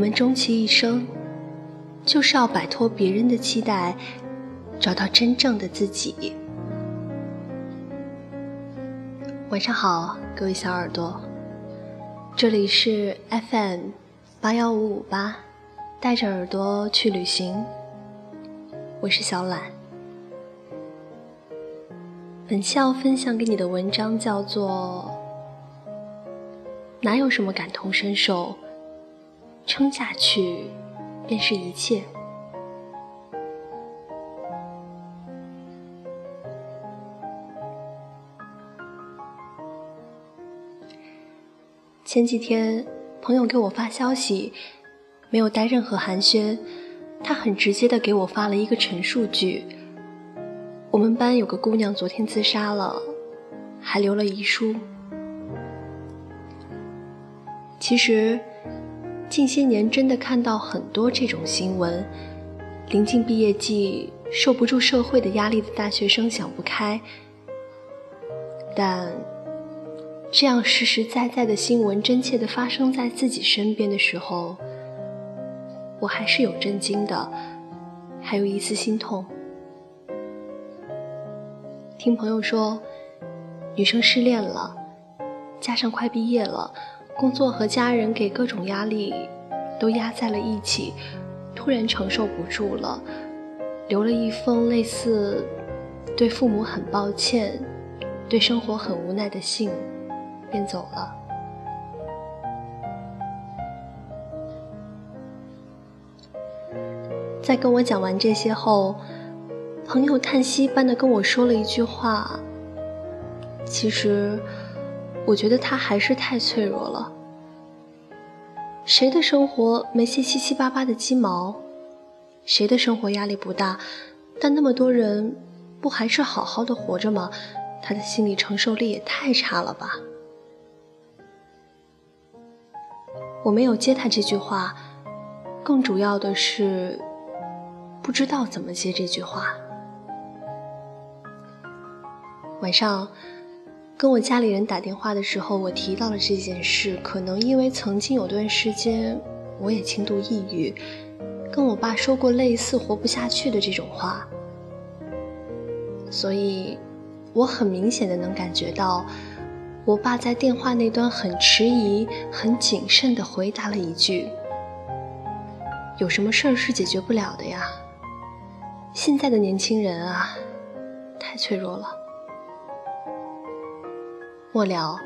我们终其一生，就是要摆脱别人的期待，找到真正的自己。晚上好，各位小耳朵，这里是 FM 八幺五五八，带着耳朵去旅行。我是小懒。本期要分享给你的文章叫做《哪有什么感同身受》。撑下去，便是一切。前几天，朋友给我发消息，没有带任何寒暄，他很直接的给我发了一个陈述句：我们班有个姑娘昨天自杀了，还留了遗书。其实。近些年真的看到很多这种新闻，临近毕业季，受不住社会的压力的大学生想不开。但这样实实在在的新闻真切的发生在自己身边的时候，我还是有震惊的，还有一丝心痛。听朋友说，女生失恋了，加上快毕业了。工作和家人给各种压力都压在了一起，突然承受不住了，留了一封类似“对父母很抱歉，对生活很无奈”的信，便走了。在跟我讲完这些后，朋友叹息般的跟我说了一句话：“其实。”我觉得他还是太脆弱了。谁的生活没些七七八八的鸡毛？谁的生活压力不大？但那么多人，不还是好好的活着吗？他的心理承受力也太差了吧！我没有接他这句话，更主要的是，不知道怎么接这句话。晚上。跟我家里人打电话的时候，我提到了这件事。可能因为曾经有段时间，我也轻度抑郁，跟我爸说过类似“活不下去”的这种话，所以我很明显的能感觉到，我爸在电话那端很迟疑、很谨慎的回答了一句：“有什么事儿是解决不了的呀？现在的年轻人啊，太脆弱了。”末了，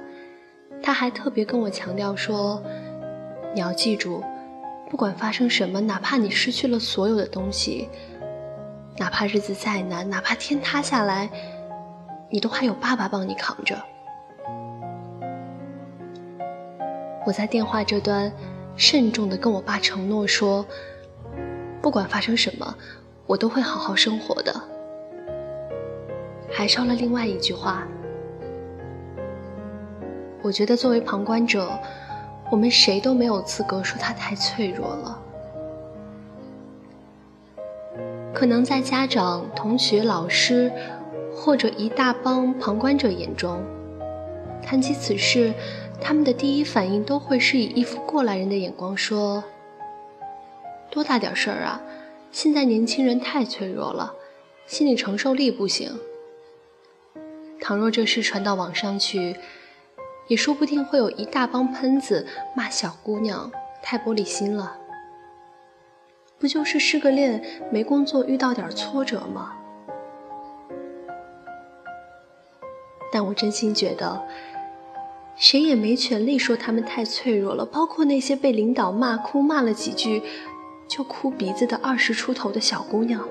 他还特别跟我强调说：“你要记住，不管发生什么，哪怕你失去了所有的东西，哪怕日子再难，哪怕天塌下来，你都还有爸爸帮你扛着。”我在电话这端慎重的跟我爸承诺说：“不管发生什么，我都会好好生活的。”还捎了另外一句话。我觉得作为旁观者，我们谁都没有资格说他太脆弱了。可能在家长、同学、老师，或者一大帮旁观者眼中，谈及此事，他们的第一反应都会是以一副过来人的眼光说：“多大点事儿啊！现在年轻人太脆弱了，心理承受力不行。”倘若这事传到网上去，也说不定会有一大帮喷子骂小姑娘太玻璃心了，不就是失个恋没工作遇到点挫折吗？但我真心觉得，谁也没权利说他们太脆弱了，包括那些被领导骂哭骂了几句就哭鼻子的二十出头的小姑娘。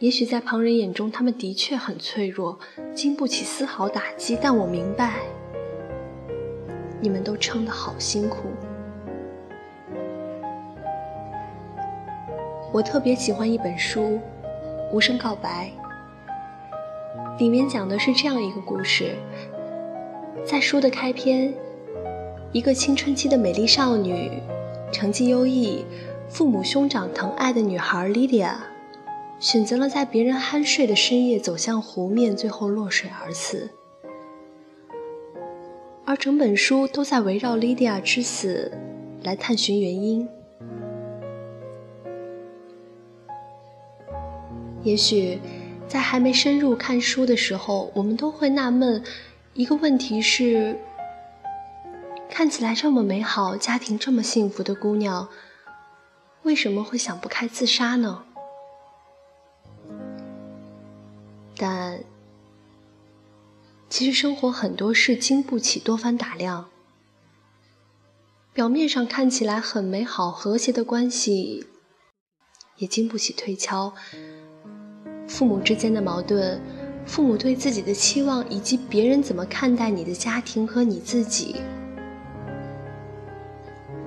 也许在旁人眼中，他们的确很脆弱，经不起丝毫打击。但我明白，你们都撑得好辛苦。我特别喜欢一本书《无声告白》，里面讲的是这样一个故事：在书的开篇，一个青春期的美丽少女，成绩优异，父母兄长疼爱的女孩 Lydia。选择了在别人酣睡的深夜走向湖面，最后落水而死。而整本书都在围绕莉迪亚之死来探寻原因。也许，在还没深入看书的时候，我们都会纳闷一个问题：是看起来这么美好、家庭这么幸福的姑娘，为什么会想不开自杀呢？但其实生活很多事经不起多番打量，表面上看起来很美好和谐的关系，也经不起推敲。父母之间的矛盾，父母对自己的期望，以及别人怎么看待你的家庭和你自己，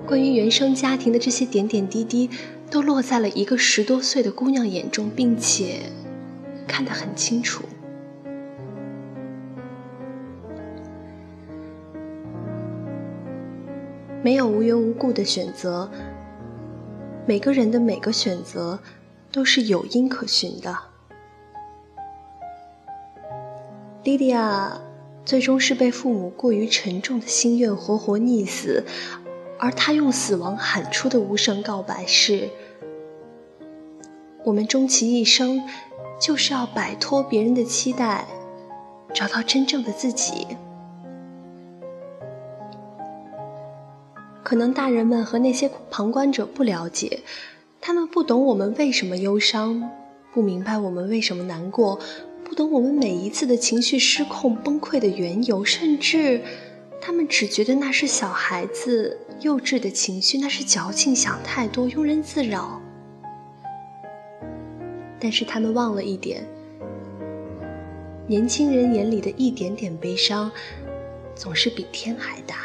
关于原生家庭的这些点点滴滴，都落在了一个十多岁的姑娘眼中，并且看得很清楚。没有无缘无故的选择，每个人的每个选择都是有因可循的。莉莉亚最终是被父母过于沉重的心愿活活溺死，而她用死亡喊出的无声告白是：“我们终其一生，就是要摆脱别人的期待，找到真正的自己。”可能大人们和那些旁观者不了解，他们不懂我们为什么忧伤，不明白我们为什么难过。不懂我们每一次的情绪失控崩溃的缘由，甚至他们只觉得那是小孩子幼稚的情绪，那是矫情，想太多，庸人自扰。但是他们忘了一点：年轻人眼里的一点点悲伤，总是比天还大。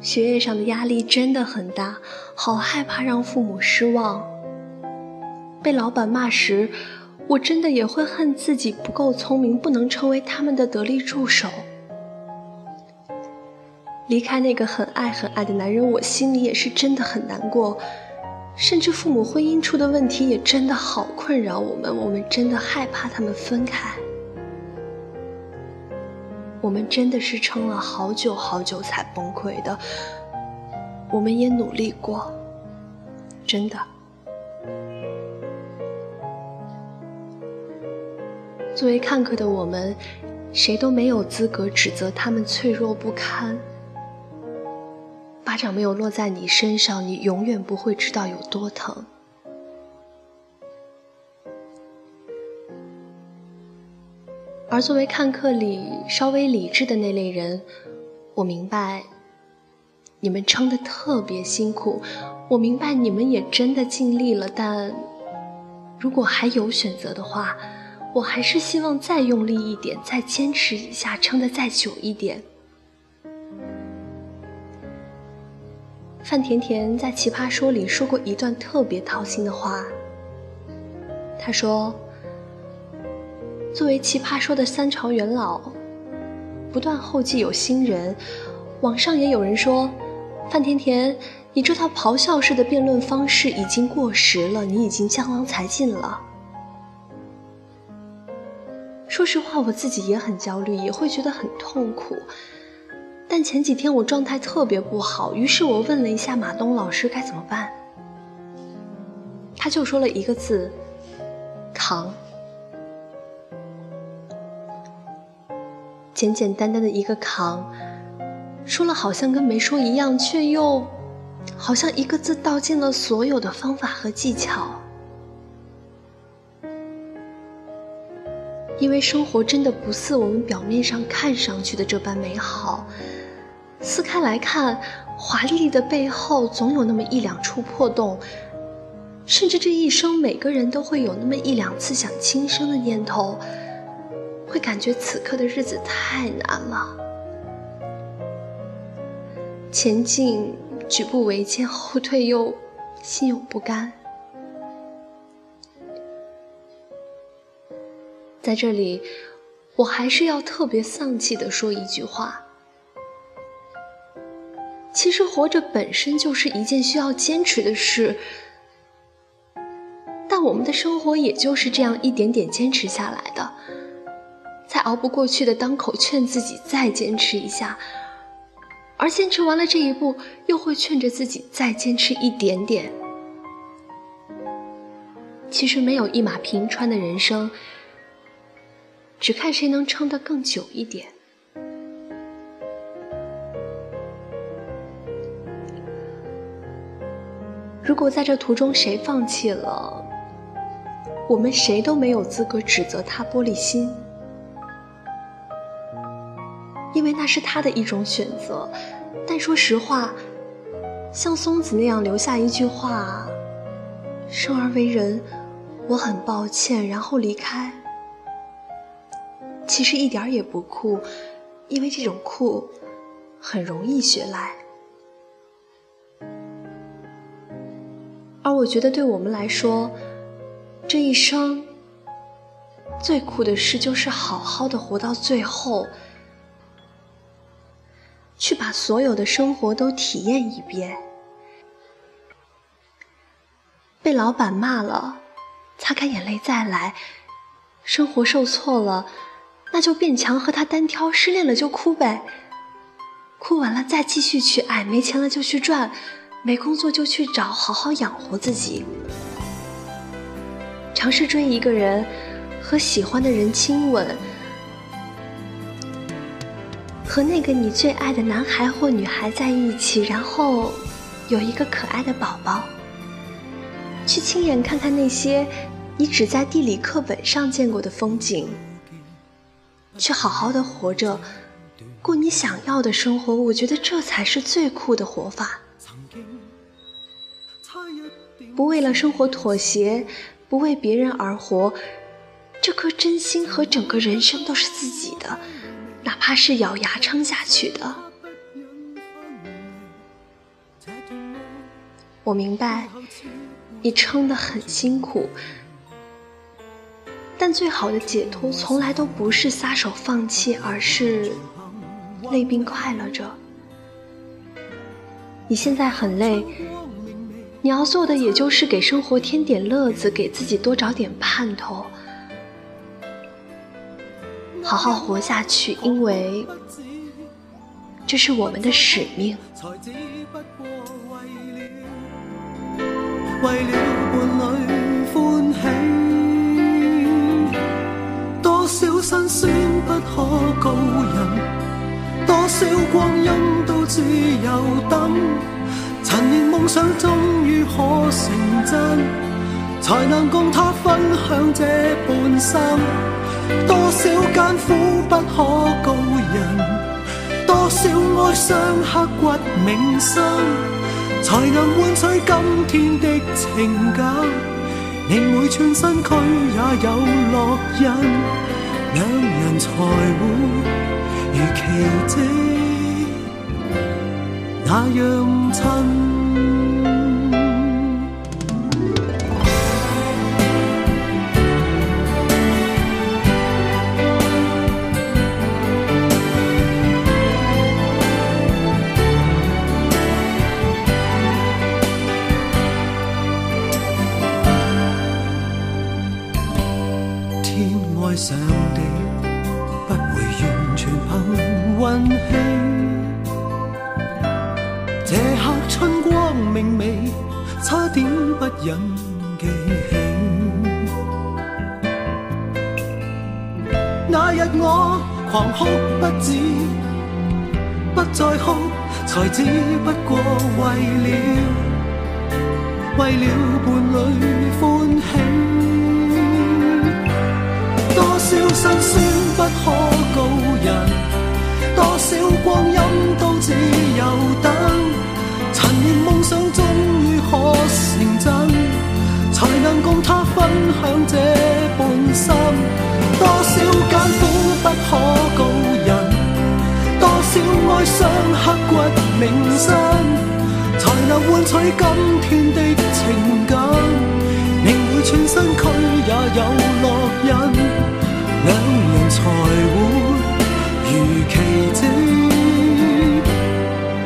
学业上的压力真的很大，好害怕让父母失望。被老板骂时，我真的也会恨自己不够聪明，不能成为他们的得力助手。离开那个很爱很爱的男人，我心里也是真的很难过。甚至父母婚姻出的问题也真的好困扰我们，我们真的害怕他们分开。我们真的是撑了好久好久才崩溃的。我们也努力过，真的。作为看客的我们，谁都没有资格指责他们脆弱不堪。巴掌没有落在你身上，你永远不会知道有多疼。而作为看客里稍微理智的那类人，我明白你们撑得特别辛苦，我明白你们也真的尽力了。但如果还有选择的话，我还是希望再用力一点，再坚持一下，撑得再久一点。范甜甜在《奇葩说》里说过一段特别掏心的话。她说：“作为《奇葩说》的三朝元老，不断后继有新人，网上也有人说，范甜甜，你这套咆哮式的辩论方式已经过时了，你已经江郎才尽了。”说实话，我自己也很焦虑，也会觉得很痛苦。但前几天我状态特别不好，于是我问了一下马东老师该怎么办。他就说了一个字：扛。简简单单的一个扛，说了好像跟没说一样，却又好像一个字道尽了所有的方法和技巧。因为生活真的不似我们表面上看上去的这般美好，撕开来看，华丽丽的背后总有那么一两处破洞，甚至这一生每个人都会有那么一两次想轻生的念头，会感觉此刻的日子太难了，前进举步维艰，后退又心有不甘。在这里，我还是要特别丧气的说一句话：其实活着本身就是一件需要坚持的事，但我们的生活也就是这样一点点坚持下来的。在熬不过去的当口劝自己再坚持一下，而坚持完了这一步，又会劝着自己再坚持一点点。其实没有一马平川的人生，只看谁能撑得更久一点。如果在这途中谁放弃了，我们谁都没有资格指责他玻璃心，因为那是他的一种选择。但说实话，像松子那样留下一句话：“生而为人。”我很抱歉，然后离开。其实一点也不酷，因为这种酷很容易学来。而我觉得，对我们来说，这一生最酷的事就是好好的活到最后，去把所有的生活都体验一遍。被老板骂了。擦干眼泪再来，生活受挫了，那就变强和他单挑；失恋了就哭呗，哭完了再继续去爱；没钱了就去赚，没工作就去找，好好养活自己。尝试追一个人，和喜欢的人亲吻，和那个你最爱的男孩或女孩在一起，然后有一个可爱的宝宝。去亲眼看看那些你只在地理课本上见过的风景，去好好的活着，过你想要的生活。我觉得这才是最酷的活法。不为了生活妥协，不为别人而活，这颗真心和整个人生都是自己的，哪怕是咬牙撑下去的。我明白。你撑得很辛苦，但最好的解脱从来都不是撒手放弃，而是累并快乐着。你现在很累，你要做的也就是给生活添点乐子，给自己多找点盼头，好好活下去，因为这是我们的使命。为了伴侣欢喜，多少辛酸不可告人，多少光阴都只有等。陈年梦想终于可成真，才能共他分享这半生。多少艰苦不可告人，多少哀伤刻骨铭心。才能换取今天的情感，令每寸身躯也有烙印，两人才会如奇迹那样亲。记起，那日我狂哭不止，不再哭，才只不过为了为了伴侣欢喜。多少辛酸不可告人，多少光阴都只有等，陈年梦想终于可成真。不可告人，多少哀伤刻骨铭心，才能换取今天的情感，令每寸身躯也有烙印，两人才会如奇迹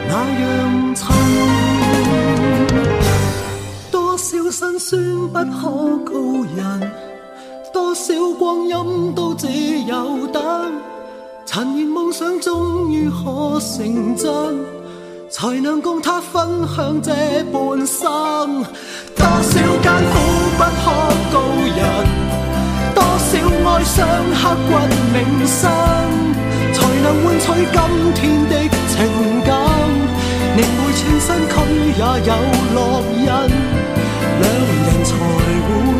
那样亲。多少辛酸不可告人，多少光阴都只有等。陈年梦想终于可成真，才能共他分享这半生。多少艰苦不可告人，多少哀伤刻骨铭心，才能换取今天的情感。宁会全身躯也有烙印，两人才会。